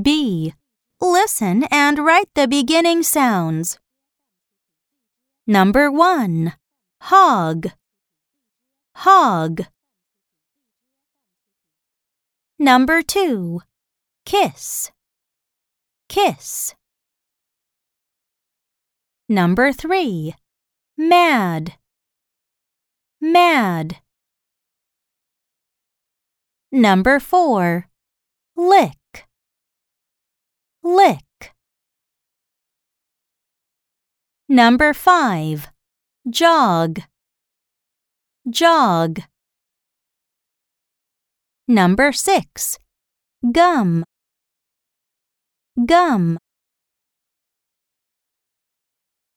B. Listen and write the beginning sounds. Number 1. Hog. Hog. Number 2. Kiss. Kiss. Number 3. Mad. Mad. Number 4. Lick. Lick. Number 5. Jog. Jog. Number 6. Gum. Gum.